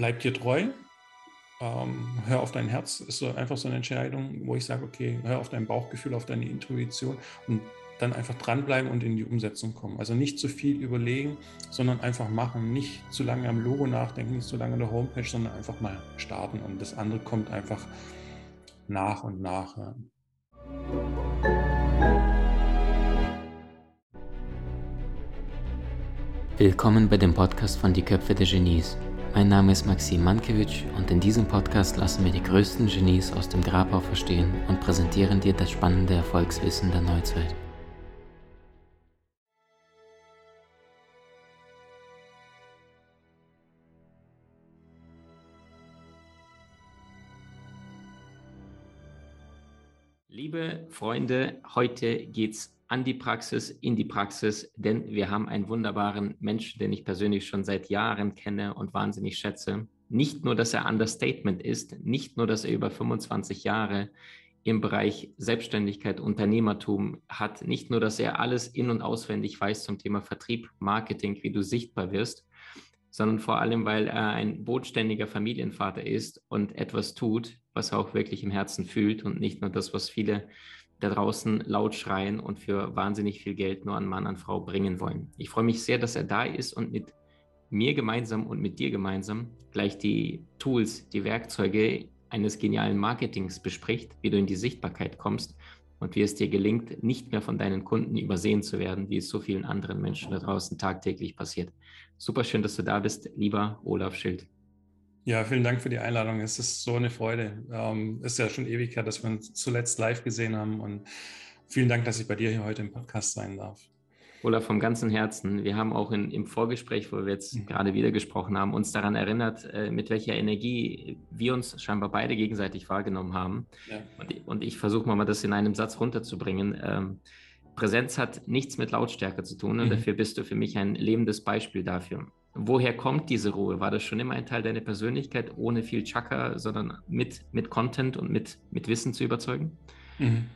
bleib dir treu, ähm, hör auf dein Herz, ist so einfach so eine Entscheidung, wo ich sage, okay, hör auf dein Bauchgefühl, auf deine Intuition und dann einfach dranbleiben und in die Umsetzung kommen. Also nicht zu viel überlegen, sondern einfach machen. Nicht zu lange am Logo nachdenken, nicht zu lange an der Homepage, sondern einfach mal starten. Und das andere kommt einfach nach und nach. Willkommen bei dem Podcast von Die Köpfe der Genies. Mein Name ist Maxim Mankewitsch und in diesem Podcast lassen wir die größten Genies aus dem Grabau verstehen und präsentieren dir das spannende Erfolgswissen der Neuzeit. Liebe Freunde, heute geht's an die Praxis, in die Praxis, denn wir haben einen wunderbaren Menschen, den ich persönlich schon seit Jahren kenne und wahnsinnig schätze. Nicht nur, dass er Understatement ist, nicht nur, dass er über 25 Jahre im Bereich Selbstständigkeit, Unternehmertum hat, nicht nur, dass er alles in und auswendig weiß zum Thema Vertrieb, Marketing, wie du sichtbar wirst, sondern vor allem, weil er ein bodenständiger Familienvater ist und etwas tut, was er auch wirklich im Herzen fühlt und nicht nur das, was viele da draußen laut schreien und für wahnsinnig viel Geld nur an Mann, an Frau bringen wollen. Ich freue mich sehr, dass er da ist und mit mir gemeinsam und mit dir gemeinsam gleich die Tools, die Werkzeuge eines genialen Marketings bespricht, wie du in die Sichtbarkeit kommst und wie es dir gelingt, nicht mehr von deinen Kunden übersehen zu werden, wie es so vielen anderen Menschen da draußen tagtäglich passiert. Super schön, dass du da bist, lieber Olaf Schild. Ja, vielen Dank für die Einladung. Es ist so eine Freude. Ähm, ist ja schon ewig her, dass wir uns zuletzt live gesehen haben. Und vielen Dank, dass ich bei dir hier heute im Podcast sein darf. Olaf, vom ganzen Herzen. Wir haben auch in, im Vorgespräch, wo wir jetzt mhm. gerade wieder gesprochen haben, uns daran erinnert, äh, mit welcher Energie wir uns scheinbar beide gegenseitig wahrgenommen haben. Ja. Und, und, ich versuche mal, das in einem Satz runterzubringen. Ähm, Präsenz hat nichts mit Lautstärke zu tun und mhm. dafür bist du für mich ein lebendes Beispiel dafür. Woher kommt diese Ruhe? War das schon immer ein Teil deiner Persönlichkeit, ohne viel Chaka, sondern mit, mit Content und mit, mit Wissen zu überzeugen? Mhm.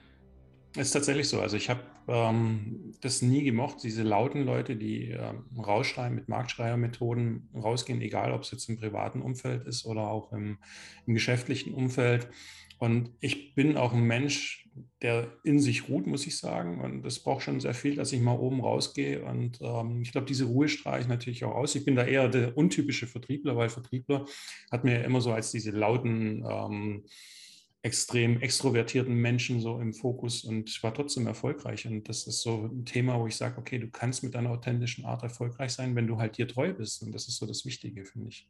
Ist tatsächlich so. Also ich habe ähm, das nie gemocht, diese lauten Leute, die ähm, rausschreien mit Marktschreiermethoden rausgehen, egal ob es jetzt im privaten Umfeld ist oder auch im, im geschäftlichen Umfeld. Und ich bin auch ein Mensch, der in sich ruht, muss ich sagen. Und das braucht schon sehr viel, dass ich mal oben rausgehe. Und ähm, ich glaube, diese Ruhe strahle ich natürlich auch aus. Ich bin da eher der untypische Vertriebler, weil Vertriebler hat mir immer so als diese lauten, ähm, extrem extrovertierten Menschen so im Fokus und war trotzdem erfolgreich. Und das ist so ein Thema, wo ich sage, okay, du kannst mit deiner authentischen Art erfolgreich sein, wenn du halt dir treu bist. Und das ist so das Wichtige, finde ich.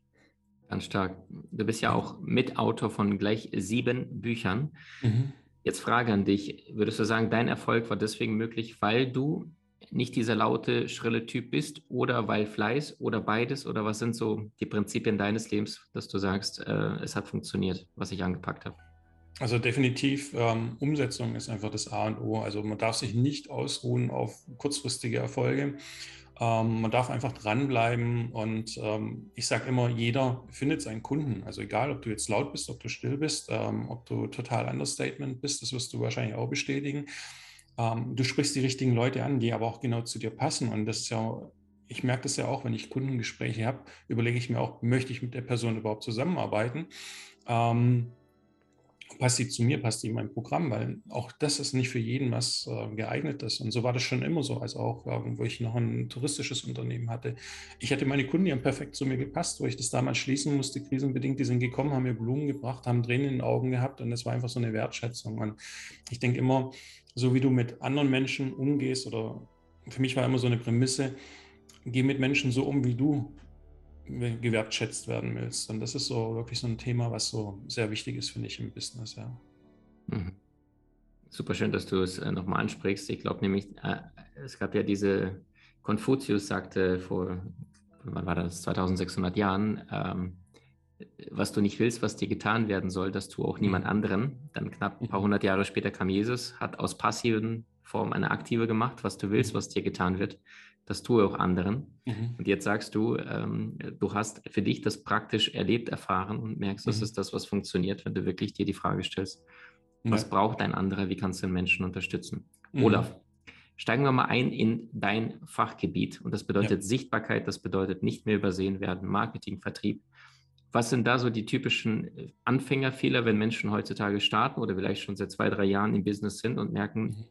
Ganz stark. Du bist ja auch Mitautor von gleich sieben Büchern. Mhm. Jetzt Frage an dich. Würdest du sagen, dein Erfolg war deswegen möglich, weil du nicht dieser laute, schrille Typ bist oder weil Fleiß oder beides? Oder was sind so die Prinzipien deines Lebens, dass du sagst, äh, es hat funktioniert, was ich angepackt habe? Also definitiv, ähm, Umsetzung ist einfach das A und O. Also man darf sich nicht ausruhen auf kurzfristige Erfolge. Ähm, man darf einfach dranbleiben und ähm, ich sage immer, jeder findet seinen Kunden. Also egal, ob du jetzt laut bist, ob du still bist, ähm, ob du total Understatement bist, das wirst du wahrscheinlich auch bestätigen. Ähm, du sprichst die richtigen Leute an, die aber auch genau zu dir passen. Und das ist ja, ich merke das ja auch, wenn ich Kundengespräche habe, überlege ich mir auch, möchte ich mit der Person überhaupt zusammenarbeiten? Ähm, passt sie zu mir, passt sie in mein Programm, weil auch das ist nicht für jeden was äh, geeignet ist. Und so war das schon immer so, als auch, äh, wo ich noch ein touristisches Unternehmen hatte. Ich hatte meine Kunden, die haben perfekt zu mir gepasst, wo ich das damals schließen musste, krisenbedingt, die sind gekommen, haben mir Blumen gebracht, haben Tränen in den Augen gehabt und das war einfach so eine Wertschätzung. Und ich denke immer, so wie du mit anderen Menschen umgehst oder für mich war immer so eine Prämisse, geh mit Menschen so um, wie du gewertschätzt werden willst. Und das ist so wirklich so ein Thema, was so sehr wichtig ist, finde ich, im Business, ja. Mhm. Super schön, dass du es äh, nochmal ansprichst. Ich glaube nämlich, äh, es gab ja diese, Konfuzius sagte vor, wann war das, 2600 Jahren, ähm, was du nicht willst, was dir getan werden soll, das tue auch niemand mhm. anderen. Dann knapp ein paar mhm. hundert Jahre später kam Jesus, hat aus passiven Form eine aktive gemacht, was du willst, was dir getan wird das tue auch anderen. Mhm. Und jetzt sagst du, ähm, du hast für dich das praktisch erlebt, erfahren und merkst, mhm. das ist das, was funktioniert, wenn du wirklich dir die Frage stellst, was ja. braucht ein anderer, wie kannst du den Menschen unterstützen? Mhm. Olaf, steigen wir mal ein in dein Fachgebiet und das bedeutet ja. Sichtbarkeit, das bedeutet nicht mehr übersehen werden, Marketing, Vertrieb. Was sind da so die typischen äh, Anfängerfehler, wenn Menschen heutzutage starten oder vielleicht schon seit zwei, drei Jahren im Business sind und merken, mhm.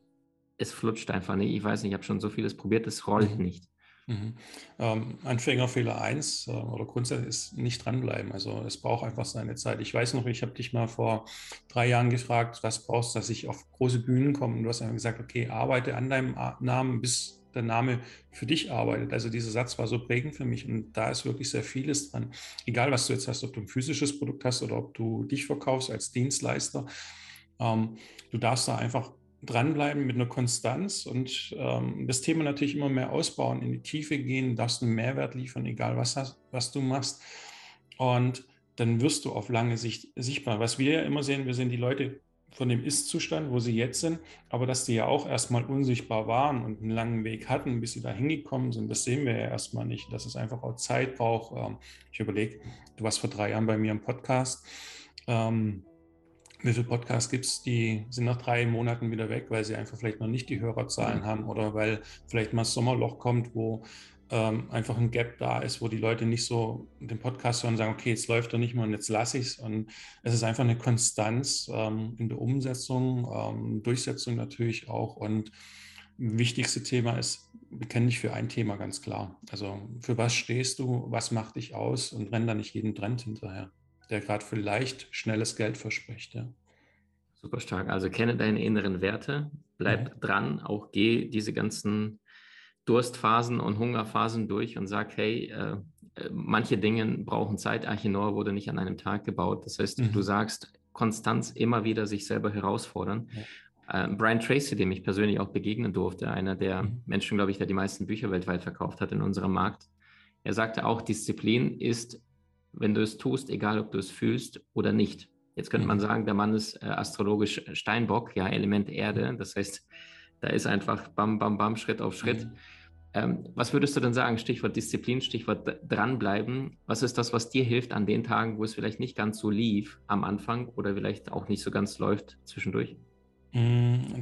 Es flutscht einfach nicht. Ich weiß nicht, ich habe schon so vieles probiert, es rollt mhm. nicht. Mhm. Ähm, Anfängerfehler 1 äh, oder grundsätzlich ist nicht dranbleiben. Also es braucht einfach seine Zeit. Ich weiß noch, ich habe dich mal vor drei Jahren gefragt, was brauchst du, dass ich auf große Bühnen komme? Und du hast einfach gesagt, okay, arbeite an deinem Namen, bis der Name für dich arbeitet. Also dieser Satz war so prägend für mich und da ist wirklich sehr vieles dran. Egal, was du jetzt hast, ob du ein physisches Produkt hast oder ob du dich verkaufst als Dienstleister, ähm, du darfst da einfach dranbleiben mit einer Konstanz und ähm, das Thema natürlich immer mehr ausbauen, in die Tiefe gehen, darfst einen Mehrwert liefern, egal was, hast, was du machst. Und dann wirst du auf lange Sicht sichtbar. Was wir ja immer sehen, wir sehen die Leute von dem Ist-Zustand, wo sie jetzt sind, aber dass die ja auch erstmal unsichtbar waren und einen langen Weg hatten, bis sie da hingekommen sind, das sehen wir ja erstmal nicht, dass es einfach auch Zeit braucht. Ähm, ich überlege, du warst vor drei Jahren bei mir im Podcast. Ähm, wie viele Podcasts gibt es, die sind nach drei Monaten wieder weg, weil sie einfach vielleicht noch nicht die Hörerzahlen mhm. haben oder weil vielleicht mal das Sommerloch kommt, wo ähm, einfach ein Gap da ist, wo die Leute nicht so den Podcast hören und sagen, okay, jetzt läuft er nicht mehr und jetzt lasse ich es. Und es ist einfach eine Konstanz ähm, in der Umsetzung, ähm, Durchsetzung natürlich auch. Und wichtigste Thema ist, bekenne dich für ein Thema ganz klar. Also für was stehst du, was macht dich aus und renn da nicht jeden Trend hinterher der gerade vielleicht schnelles Geld verspricht. Ja. Super stark. Also kenne deine inneren Werte, bleib ja. dran, auch geh diese ganzen Durstphasen und Hungerphasen durch und sag, hey, äh, äh manche Dinge brauchen Zeit. Archinor wurde nicht an einem Tag gebaut. Das heißt, mhm. du sagst, Konstanz immer wieder sich selber herausfordern. Ja. Äh, Brian Tracy, dem ich persönlich auch begegnen durfte, einer der mhm. Menschen, glaube ich, der die meisten Bücher weltweit verkauft hat in unserem Markt. Er sagte auch, Disziplin ist wenn du es tust, egal ob du es fühlst oder nicht. Jetzt könnte man mhm. sagen, der Mann ist äh, astrologisch Steinbock, ja, Element Erde. Das heißt, da ist einfach bam, bam, bam, Schritt auf Schritt. Mhm. Ähm, was würdest du denn sagen? Stichwort Disziplin, Stichwort dranbleiben. Was ist das, was dir hilft an den Tagen, wo es vielleicht nicht ganz so lief am Anfang oder vielleicht auch nicht so ganz läuft zwischendurch?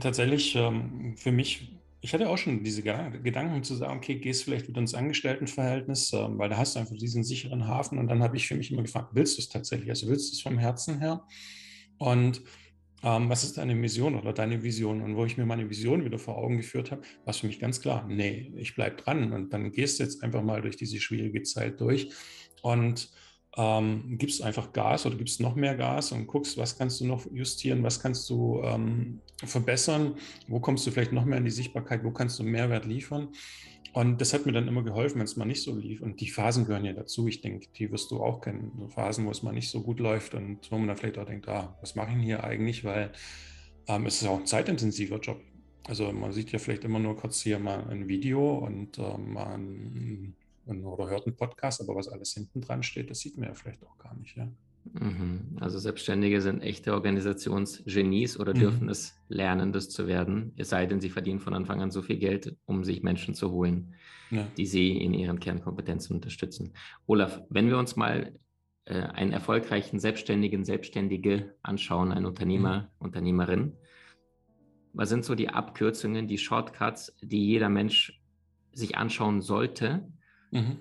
Tatsächlich, ähm, für mich ich hatte auch schon diese Gedanken zu sagen, okay, gehst vielleicht wieder ins Angestelltenverhältnis, ähm, weil da hast du einfach diesen sicheren Hafen. Und dann habe ich für mich immer gefragt, willst du es tatsächlich? Also willst du es vom Herzen her? Und ähm, was ist deine Mission oder deine Vision? Und wo ich mir meine Vision wieder vor Augen geführt habe, war es für mich ganz klar, nee, ich bleibe dran. Und dann gehst du jetzt einfach mal durch diese schwierige Zeit durch. Und ähm, gibst einfach Gas oder gibst noch mehr Gas und guckst, was kannst du noch justieren, was kannst du ähm, verbessern, wo kommst du vielleicht noch mehr in die Sichtbarkeit, wo kannst du Mehrwert liefern. Und das hat mir dann immer geholfen, wenn es mal nicht so lief. Und die Phasen gehören ja dazu. Ich denke, die wirst du auch kennen. So Phasen, wo es mal nicht so gut läuft und wo man dann vielleicht auch denkt, ah, was mache ich denn hier eigentlich? Weil ähm, es ist auch ein zeitintensiver Job. Also man sieht ja vielleicht immer nur kurz hier mal ein Video und äh, mal ein oder hört einen Podcast, aber was alles hinten dran steht, das sieht man ja vielleicht auch gar nicht. Ja? Mhm. Also Selbstständige sind echte Organisationsgenies oder dürfen mhm. es lernen, das zu werden, es sei denn, sie verdienen von Anfang an so viel Geld, um sich Menschen zu holen, ja. die sie in ihren Kernkompetenzen unterstützen. Olaf, wenn wir uns mal äh, einen erfolgreichen Selbstständigen, Selbstständige anschauen, einen Unternehmer, mhm. Unternehmerin, was sind so die Abkürzungen, die Shortcuts, die jeder Mensch sich anschauen sollte, mhm.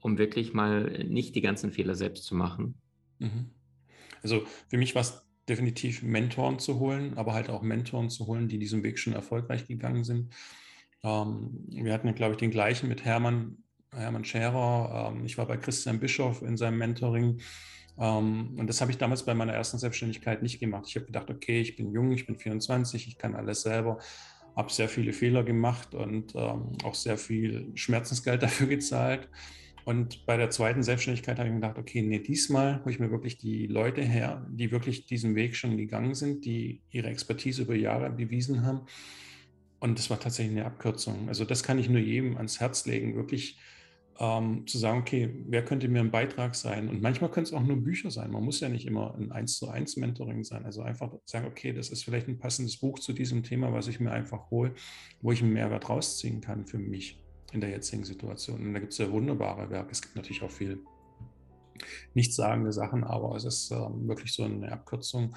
um wirklich mal nicht die ganzen Fehler selbst zu machen. Mhm. Also für mich war es definitiv Mentoren zu holen, aber halt auch Mentoren zu holen, die diesen Weg schon erfolgreich gegangen sind. Ähm, wir hatten glaube ich, den gleichen mit Hermann, Hermann Scherer. Ähm, ich war bei Christian Bischoff in seinem Mentoring. Um, ähm, und das habe ich damals bei meiner ersten Selbstständigkeit nicht gemacht. Ich habe gedacht, okay, ich bin jung, ich bin 24, ich kann alles selber habe sehr viele Fehler gemacht und ähm, auch sehr viel Schmerzensgeld dafür gezahlt. Und bei der zweiten Selbstständigkeit habe ich mir gedacht, okay, nee, diesmal hole ich mir wirklich die Leute her, die wirklich diesen Weg schon gegangen sind, die ihre Expertise über Jahre bewiesen haben. Und das war tatsächlich eine Abkürzung. Also das kann ich nur jedem ans Herz legen, wirklich ähm, zu sagen, okay, wer könnte mir ein Beitrag sein? Und manchmal können es auch nur Bücher sein. Man muss ja nicht immer ein 1 zu 1 Mentoring sein. Also einfach sagen, okay, das ist vielleicht ein passendes Buch zu diesem Thema, was ich mir einfach hole, wo ich einen Mehrwert rausziehen kann für mich in der jetzigen Situation. Und da gibt es ja wunderbare Werke. Es gibt natürlich auch viel nichtssagende Sachen, aber es ist ähm, wirklich so eine Abkürzung,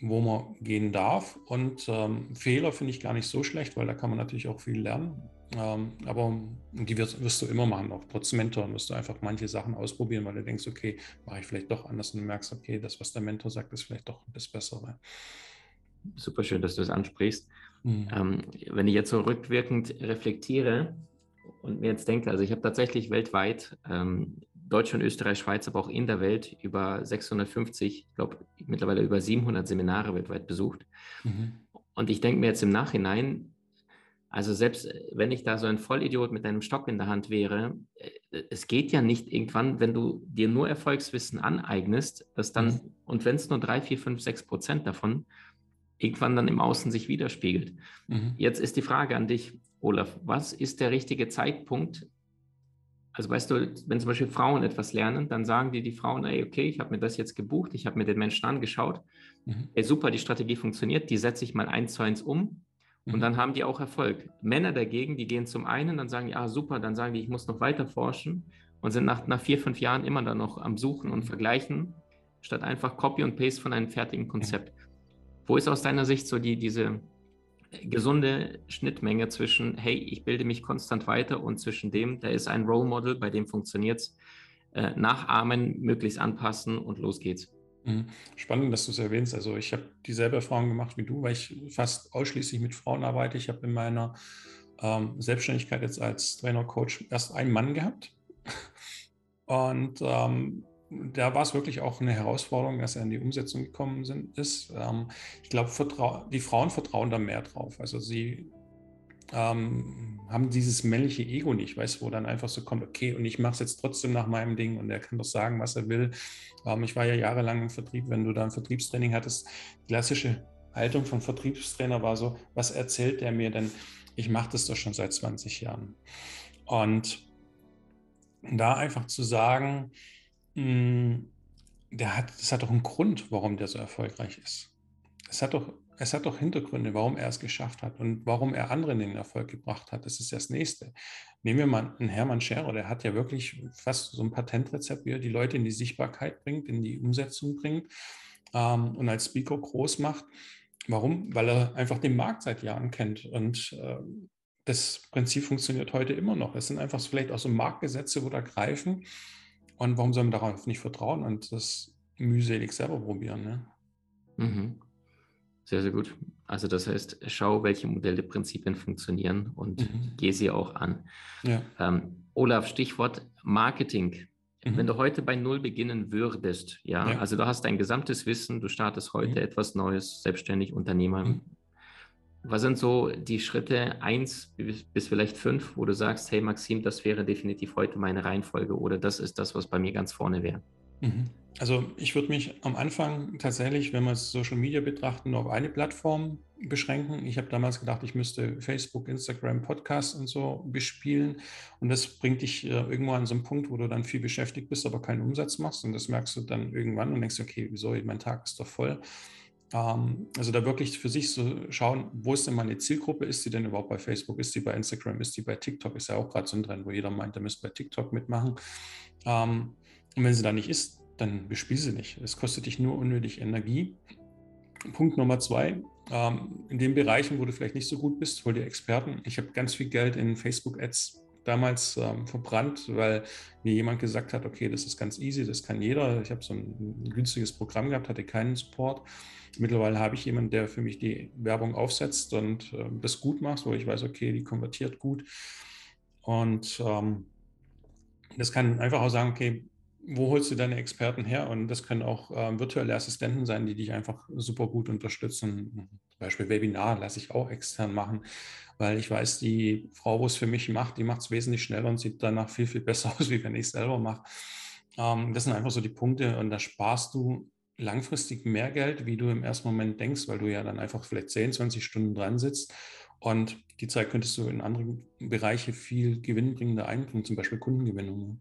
wo man gehen darf. Und ähm, Fehler finde ich gar nicht so schlecht, weil da kann man natürlich auch viel lernen. Ähm, aber die wirst, wirst, du immer machen, auch trotz Mentor wirst du einfach manche Sachen ausprobieren, weil du denkst, okay, mache ich vielleicht doch anders und du merkst, okay, das, was der Mentor sagt, ist vielleicht doch das Bessere. Super schön, dass du es ansprichst. Mhm. Ähm, wenn ich jetzt so rückwirkend reflektiere und mir jetzt denke, also ich habe tatsächlich weltweit ähm, Deutschland, Österreich, Schweiz, aber auch in der Welt über 650, ich glaube mittlerweile über 700 Seminare weltweit besucht. Mhm. Und ich denke mir jetzt im Nachhinein, also selbst wenn ich da so ein Vollidiot mit einem Stock in der Hand wäre, äh, es geht ja nicht irgendwann, wenn du dir nur Erfolgswissen aneignest, dass dann, mhm. und wenn es nur drei, vier, fünf, sechs Prozent davon irgendwann dann im Außen sich widerspiegelt. Mhm. Jetzt ist die Frage an dich, Olaf, was ist der richtige Zeitpunkt, also weißt du, wenn zum Beispiel Frauen etwas lernen, dann sagen die die Frauen, ey, okay, ich habe mir das jetzt gebucht, ich habe mir den Menschen angeschaut, mhm. ey, super, die Strategie funktioniert, die setze ich mal eins zu eins um und mhm. dann haben die auch Erfolg. Männer dagegen, die gehen zum einen, dann sagen die, ah, super, dann sagen die, ich muss noch weiter forschen und sind nach, nach vier, fünf Jahren immer dann noch am Suchen und Vergleichen, statt einfach Copy und Paste von einem fertigen Konzept. Mhm. Wo ist aus deiner Sicht so die, diese, gesunde Schnittmenge zwischen, hey, ich bilde mich konstant weiter und zwischen dem, da ist ein Role Model, bei dem funktioniert es, äh, nachahmen, möglichst anpassen und los geht's. Mhm. Spannend, dass du es erwähnst. Also ich habe dieselbe Erfahrung gemacht wie du, weil ich fast ausschließlich mit Frauen arbeite. Ich habe in meiner ähm, Selbstständigkeit jetzt als Trainer, Coach erst einen Mann gehabt. Und ähm, da war es wirklich auch eine Herausforderung, dass er in die Umsetzung gekommen sind, ist. Ähm, ich glaube, die Frauen vertrauen da mehr drauf. Also sie ähm, haben dieses männliche Ego nicht, weißt du, wo dann einfach so kommt, okay, und ich mache es jetzt trotzdem nach meinem Ding und er kann doch sagen, was er will. Ähm, ich war ja jahrelang im Vertrieb, wenn du da ein Vertriebstraining hattest, klassische Haltung von Vertriebstrainer war so, was erzählt der mir denn? Ich mache das doch schon seit 20 Jahren. Und da einfach zu sagen, hm, der hat, das hat doch einen Grund, warum der so erfolgreich ist. Es hat doch, es hat doch Hintergründe, warum er es geschafft hat und warum er anderen den Erfolg gebracht hat. Das ist das Nächste. Nehmen wir mal einen Hermann Scherer, der hat ja wirklich fast so ein Patentrezept, wie er die Leute in die Sichtbarkeit bringt, in die Umsetzung bringt ähm, und als Speaker groß macht. Warum? Weil er einfach den Markt seit Jahren kennt und äh, das Prinzip funktioniert heute immer noch. Es sind einfach vielleicht auch so Marktgesetze, wo da greifen und warum soll man darauf nicht vertrauen und das mühselig selber probieren? Ne? Mhm. Sehr, sehr gut. Also das heißt, schau, welche Modelle, Prinzipien funktionieren und mhm. geh sie auch an. Ja. Ähm, Olaf, Stichwort Marketing. Mhm. Wenn du heute bei Null beginnen würdest, ja, ja, also du hast dein gesamtes Wissen, du startest heute mhm. etwas Neues, selbstständig, Unternehmer, mhm. Was sind so die Schritte eins bis vielleicht fünf, wo du sagst, hey Maxim, das wäre definitiv heute meine Reihenfolge oder das ist das, was bei mir ganz vorne wäre? Mhm. Also ich würde mich am Anfang tatsächlich, wenn wir Social Media betrachten, auf eine Plattform beschränken. Ich habe damals gedacht, ich müsste Facebook, Instagram, Podcast und so bespielen. Und das bringt dich äh, irgendwo an so einen Punkt, wo du dann viel beschäftigt bist, aber keinen Umsatz machst. Und das merkst du dann irgendwann und denkst, okay, wieso, mein Tag ist doch voll. Ähm, also da wirklich für sich so schauen, wo ist denn meine Zielgruppe? Ist sie denn überhaupt bei Facebook? Ist sie bei Instagram? Ist sie bei TikTok? Ist ja auch gerade so ein Trend, wo jeder meint, er müsste bei TikTok mitmachen. Ähm, und wenn sie da nicht ist, dann bespiel sie nicht. Es kostet dich nur unnötig Energie. Punkt Nummer zwei, ähm, in den Bereichen, wo du vielleicht nicht so gut bist, hol dir Experten. Ich habe ganz viel Geld in Facebook-Ads damals ähm, verbrannt, weil mir jemand gesagt hat, okay, das ist ganz easy, das kann jeder. Ich habe so ein, günstiges Programm gehabt, hatte keinen Support. Mittlerweile habe ich jemanden, der für mich die Werbung aufsetzt und äh, das gut macht, wo ich weiß, okay, die konvertiert gut. Und ähm, das kann einfach auch sagen, okay, wo holst du deine Experten her? Und das können auch ähm, virtuelle Assistenten sein, die dich einfach super gut unterstützen. Zum Beispiel Webinar lasse ich auch extern machen, weil ich weiß, die Frau, wo es für mich macht, die macht es wesentlich schneller und sieht danach viel, viel besser aus, wie wenn ich es selber mache. Ähm, das sind einfach so die Punkte und da sparst du langfristig mehr Geld, wie du im ersten Moment denkst, weil du ja dann einfach vielleicht 10, 20 Stunden dran sitzt. Und die Zeit könntest du in andere Bereiche viel gewinnbringender einbringen, zum Beispiel Kundengewinnung.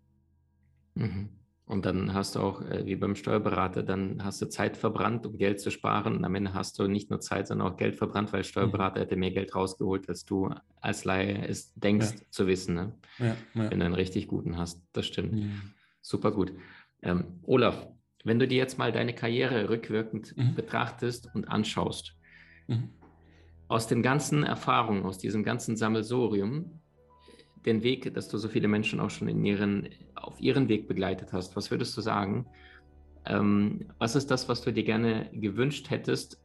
Mhm. Und dann hast du auch, äh, wie beim Steuerberater, dann hast du Zeit verbrannt, um Geld zu sparen. Und am Ende hast du nicht nur Zeit, sondern auch Geld verbrannt, weil Steuerberater mhm. hätte mehr Geld rausgeholt, als du als Laie es denkst ja. zu wissen. Ne? Ja, ja. Wenn du einen richtig guten hast. Das stimmt. Super gut. Ähm, Olaf, wenn du dir jetzt mal deine Karriere rückwirkend mhm. betrachtest und anschaust, mhm. aus den ganzen Erfahrungen, aus diesem ganzen Sammelsorium, den Weg, dass du so viele Menschen auch schon in ihren, auf ihren Weg begleitet hast, was würdest du sagen? Ähm, was ist das, was du dir gerne gewünscht hättest,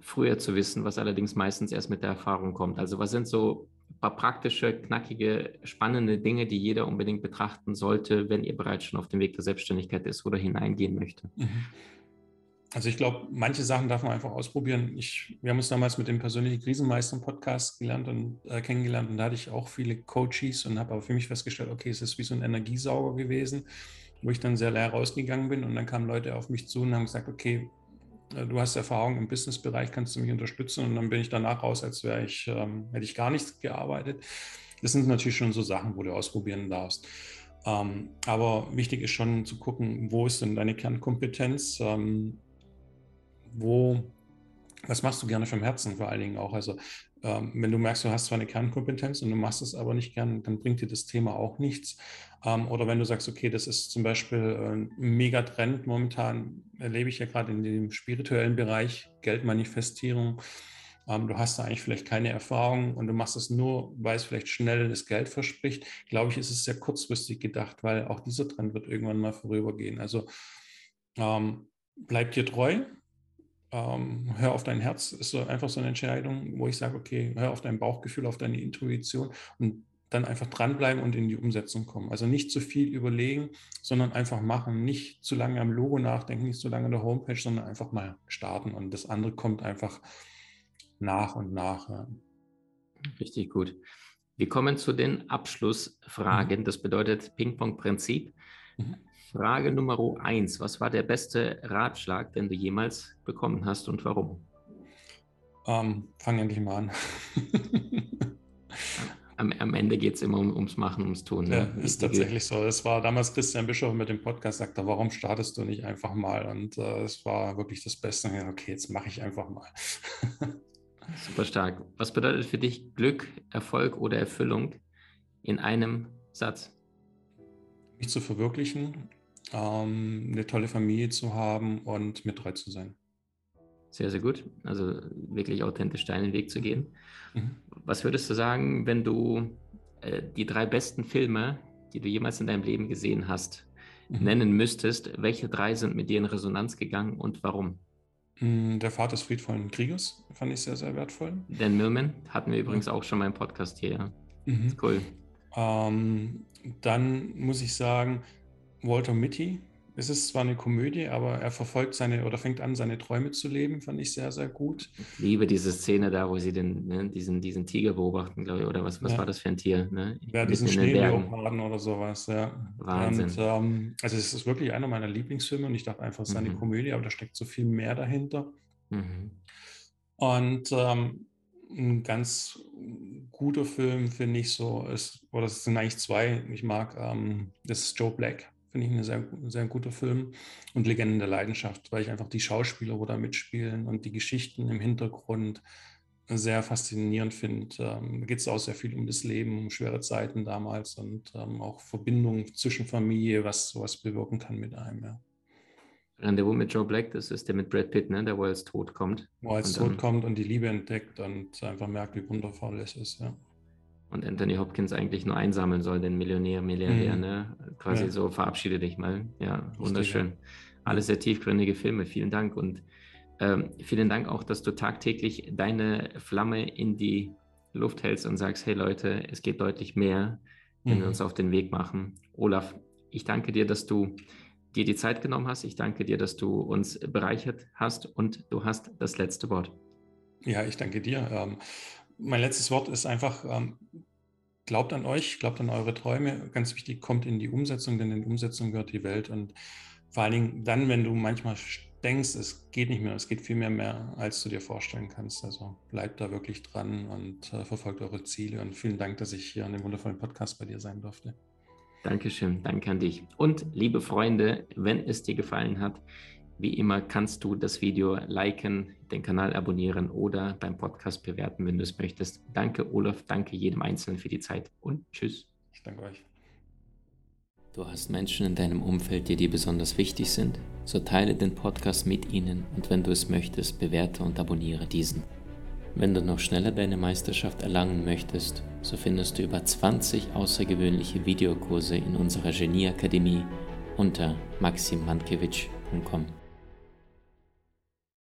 früher zu wissen, was allerdings meistens erst mit der Erfahrung kommt? Also was sind so ein paar praktische, knackige, spannende Dinge, die jeder unbedingt betrachten sollte, wenn ihr bereits schon auf dem Weg der Selbstständigkeit ist oder hineingehen möchte? Mhm. Also ich glaube, manche Sachen darf man einfach ausprobieren. Ich, wir haben uns damals mit dem persönlichen Krisenmeister-Podcast gelernt und äh, kennengelernt und da hatte ich auch viele Coaches und habe aber für mich festgestellt, okay, es ist wie so ein Energiesauger gewesen, wo ich dann sehr leer rausgegangen bin und dann kamen Leute auf mich zu und haben gesagt, okay, äh, du hast Erfahrung im Businessbereich, kannst du mich unterstützen? Und dann bin ich danach raus, als wäre ich, ähm, hätte ich gar nichts gearbeitet. Das sind natürlich schon so Sachen, wo du ausprobieren darfst. Ähm, aber wichtig ist schon zu gucken, wo ist denn deine Kernkompetenz? Ähm, wo, was machst du gerne vom Herzen vor allen Dingen auch? Also ähm, wenn du merkst, du hast zwar eine Kernkompetenz und du machst es aber nicht gern, dann bringt dir das Thema auch nichts. Ähm, oder wenn du sagst, okay, das ist zum Beispiel äh, ein Megatrend momentan, erlebe ich ja gerade in dem spirituellen Bereich, Geldmanifestierung. Ähm, du hast da eigentlich vielleicht keine Erfahrung und du machst es nur, weil es vielleicht schnell das Geld verspricht. Glaube ich, ist es sehr kurzfristig gedacht, weil auch dieser Trend wird irgendwann mal vorübergehen. Also ähm, bleib dir treu, ähm, hör auf dein Herz, ist so einfach so eine Entscheidung, wo ich sage, okay, hör auf dein Bauchgefühl, auf deine Intuition und dann einfach dranbleiben und in die Umsetzung kommen. Also nicht zu viel überlegen, sondern einfach machen. Nicht zu lange am Logo nachdenken, nicht zu lange an der Homepage, sondern einfach mal starten. Und das andere kommt einfach nach und nach. Ja. Richtig gut. Wir kommen zu den Abschlussfragen. Mhm. Das bedeutet Ping-Pong-Prinzip. Mhm. Frage Nummer eins. Was war der beste Ratschlag, den du jemals bekommen hast und warum? Ähm, fang endlich mal an. am, am, Ende geht es immer um, ums Machen, ums Tun. Ne? Ja, ist tatsächlich so. Es war damals Christian Bischof mit dem Podcast, sagte, warum startest du nicht einfach mal? Und äh, es war wirklich das Beste. Okay, jetzt mache ich einfach mal. Super stark. Was bedeutet für dich Glück, Erfolg oder Erfüllung in einem Satz? Mich zu verwirklichen ähm, eine tolle Familie zu haben und mit treu zu sein. Sehr, sehr gut. Also wirklich authentisch deinen Weg zu gehen. Mhm. Was würdest du sagen, wenn du äh, die drei besten Filme, die du jemals in deinem Leben gesehen hast, mhm. nennen müsstest? Welche drei sind mit dir in Resonanz gegangen und warum? Mm, der Vater des friedvollen Kriegers fand ich sehr, sehr wertvoll. Dan Millman hatten wir übrigens auch schon mal im Podcast hier. Ja. Mhm. Cool. Ähm, dann muss ich sagen, Walter Mitty. Es ist zwar eine Komödie, aber er verfolgt seine oder fängt an, seine Träume zu leben, fand ich sehr, sehr gut. Ich liebe diese Szene da, wo sie den, ne, diesen, diesen Tiger beobachten, glaube ich, oder was, was ja. war das für ein Tier? Ne? Ja, diesen Schneeleoparden oder sowas, ja. Wahnsinn. Und, ähm, also es ist wirklich einer meiner Lieblingsfilme und ich dachte einfach, es ist eine mhm. Komödie, aber da steckt so viel mehr dahinter. Mhm. Und ähm, ein ganz guter Film, finde ich so, ist, oder es sind eigentlich zwei, ich mag, ähm, das ist Joe Black Finde ich ein sehr, sehr guter Film. Und Legenden der Leidenschaft, weil ich einfach die Schauspieler, wo da mitspielen und die Geschichten im Hintergrund sehr faszinierend finde. Ähm, da geht es auch sehr viel um das Leben, um schwere Zeiten damals und ähm, auch Verbindungen zwischen Familie, was sowas bewirken kann mit einem. Ja. Rendezvous mit Joe Black, das ist der mit Brad Pitt, ne? der wo als tot kommt. Wo er als tot kommt und die Liebe entdeckt und einfach merkt, wie wundervoll es ist. Ja und Anthony Hopkins eigentlich nur einsammeln soll, den Millionär, Milliardär, mhm. ne? Quasi ja. so, verabschiede dich mal. Ja, wunderschön. Alles sehr tiefgründige Filme. Vielen Dank und ähm, vielen Dank auch, dass du tagtäglich deine Flamme in die Luft hältst und sagst, hey Leute, es geht deutlich mehr, wenn mhm. wir uns auf den Weg machen. Olaf, ich danke dir, dass du dir die Zeit genommen hast. Ich danke dir, dass du uns bereichert hast und du hast das letzte Wort. Ja, ich danke dir. Ähm, mein letztes Wort ist einfach, ähm, glaubt an euch, glaubt an eure Träume. Ganz wichtig, kommt in die Umsetzung, denn in Umsetzung gehört die Welt. Und vor allen Dingen dann, wenn du manchmal denkst, es geht nicht mehr, es geht viel mehr mehr, als du dir vorstellen kannst. Also bleibt da wirklich dran und äh, verfolgt eure Ziele. Und vielen Dank, dass ich hier an dem wundervollen Podcast bei dir sein durfte. Dankeschön, danke an dich. Und liebe Freunde, wenn es dir gefallen hat, wie immer kannst du das Video liken, den Kanal abonnieren oder beim Podcast bewerten, wenn du es möchtest. Danke, Olaf. Danke jedem Einzelnen für die Zeit und tschüss. Ich danke euch. Du hast Menschen in deinem Umfeld, die dir besonders wichtig sind? So teile den Podcast mit ihnen und wenn du es möchtest, bewerte und abonniere diesen. Wenn du noch schneller deine Meisterschaft erlangen möchtest, so findest du über 20 außergewöhnliche Videokurse in unserer Genieakademie unter maximandkevich.com.